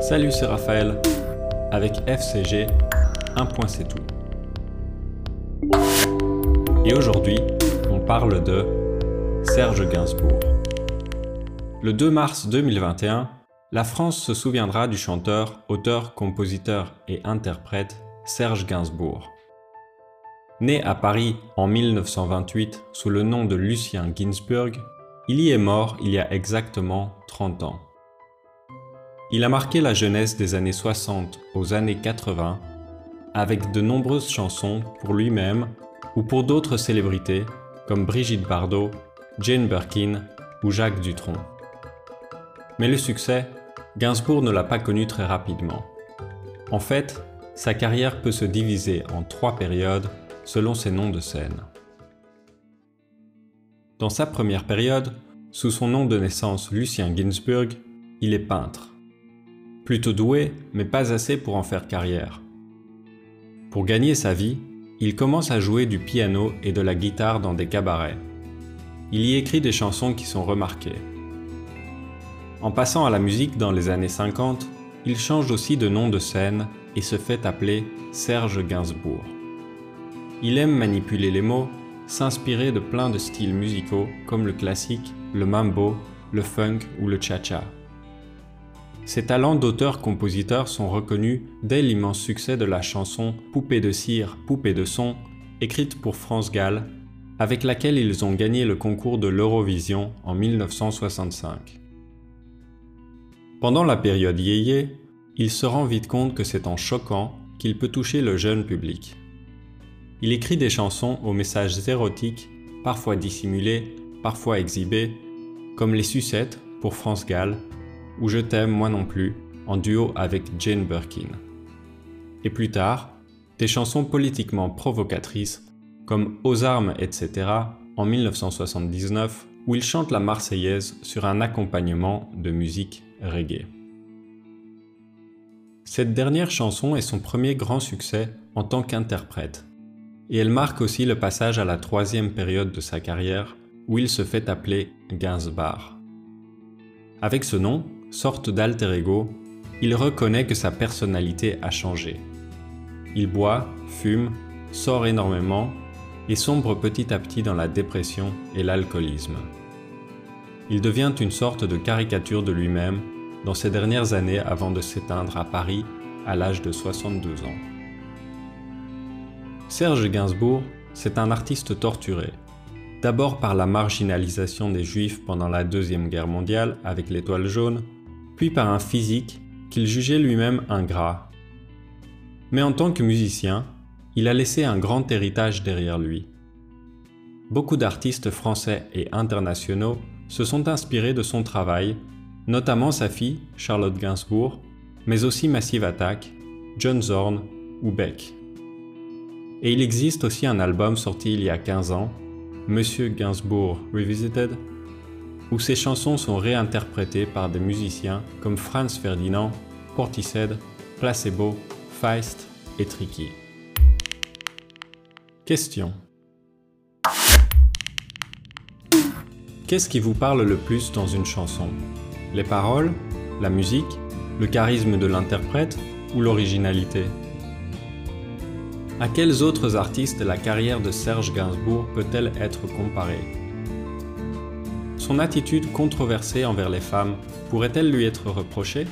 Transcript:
Salut, c'est Raphaël. Avec FCG, un point c'est tout. Et aujourd'hui, on parle de Serge Gainsbourg. Le 2 mars 2021, la France se souviendra du chanteur, auteur, compositeur et interprète Serge Gainsbourg. Né à Paris en 1928 sous le nom de Lucien Ginsburg, il y est mort il y a exactement 30 ans. Il a marqué la jeunesse des années 60 aux années 80 avec de nombreuses chansons pour lui-même ou pour d'autres célébrités comme Brigitte Bardot, Jane Birkin ou Jacques Dutronc. Mais le succès, Gainsbourg ne l'a pas connu très rapidement. En fait, sa carrière peut se diviser en trois périodes selon ses noms de scène. Dans sa première période, sous son nom de naissance Lucien Ginsburg, il est peintre. Plutôt doué, mais pas assez pour en faire carrière. Pour gagner sa vie, il commence à jouer du piano et de la guitare dans des cabarets. Il y écrit des chansons qui sont remarquées. En passant à la musique dans les années 50, il change aussi de nom de scène et se fait appeler Serge Gainsbourg. Il aime manipuler les mots s'inspirer de plein de styles musicaux comme le classique, le mambo, le funk ou le cha-cha. Ses talents d'auteur-compositeur sont reconnus dès l'immense succès de la chanson Poupée de cire, poupée de son, écrite pour France Gall, avec laquelle ils ont gagné le concours de l'Eurovision en 1965. Pendant la période yéyé, il se rend vite compte que c'est en choquant qu'il peut toucher le jeune public. Il écrit des chansons aux messages érotiques, parfois dissimulés, parfois exhibés, comme Les Sucettes pour France Gall ou Je t'aime moi non plus en duo avec Jane Birkin. Et plus tard, des chansons politiquement provocatrices comme Aux armes, etc. en 1979 où il chante la Marseillaise sur un accompagnement de musique reggae. Cette dernière chanson est son premier grand succès en tant qu'interprète et elle marque aussi le passage à la troisième période de sa carrière où il se fait appeler Gainsbar. Avec ce nom, sorte d'alter ego, il reconnaît que sa personnalité a changé. Il boit, fume, sort énormément et sombre petit à petit dans la dépression et l'alcoolisme. Il devient une sorte de caricature de lui-même dans ses dernières années avant de s'éteindre à Paris à l'âge de 62 ans. Serge Gainsbourg, c'est un artiste torturé. D'abord par la marginalisation des Juifs pendant la Deuxième Guerre mondiale avec l'étoile jaune, puis par un physique qu'il jugeait lui-même ingrat. Mais en tant que musicien, il a laissé un grand héritage derrière lui. Beaucoup d'artistes français et internationaux se sont inspirés de son travail, notamment sa fille, Charlotte Gainsbourg, mais aussi Massive Attack, John Zorn ou Beck. Et il existe aussi un album sorti il y a 15 ans, Monsieur Gainsbourg Revisited, où ses chansons sont réinterprétées par des musiciens comme Franz Ferdinand, Portishead, Placebo, Feist et Tricky. Question. Qu'est-ce qui vous parle le plus dans une chanson? Les paroles La musique Le charisme de l'interprète Ou l'originalité? À quels autres artistes la carrière de Serge Gainsbourg peut-elle être comparée? Son attitude controversée envers les femmes pourrait-elle lui être reprochée?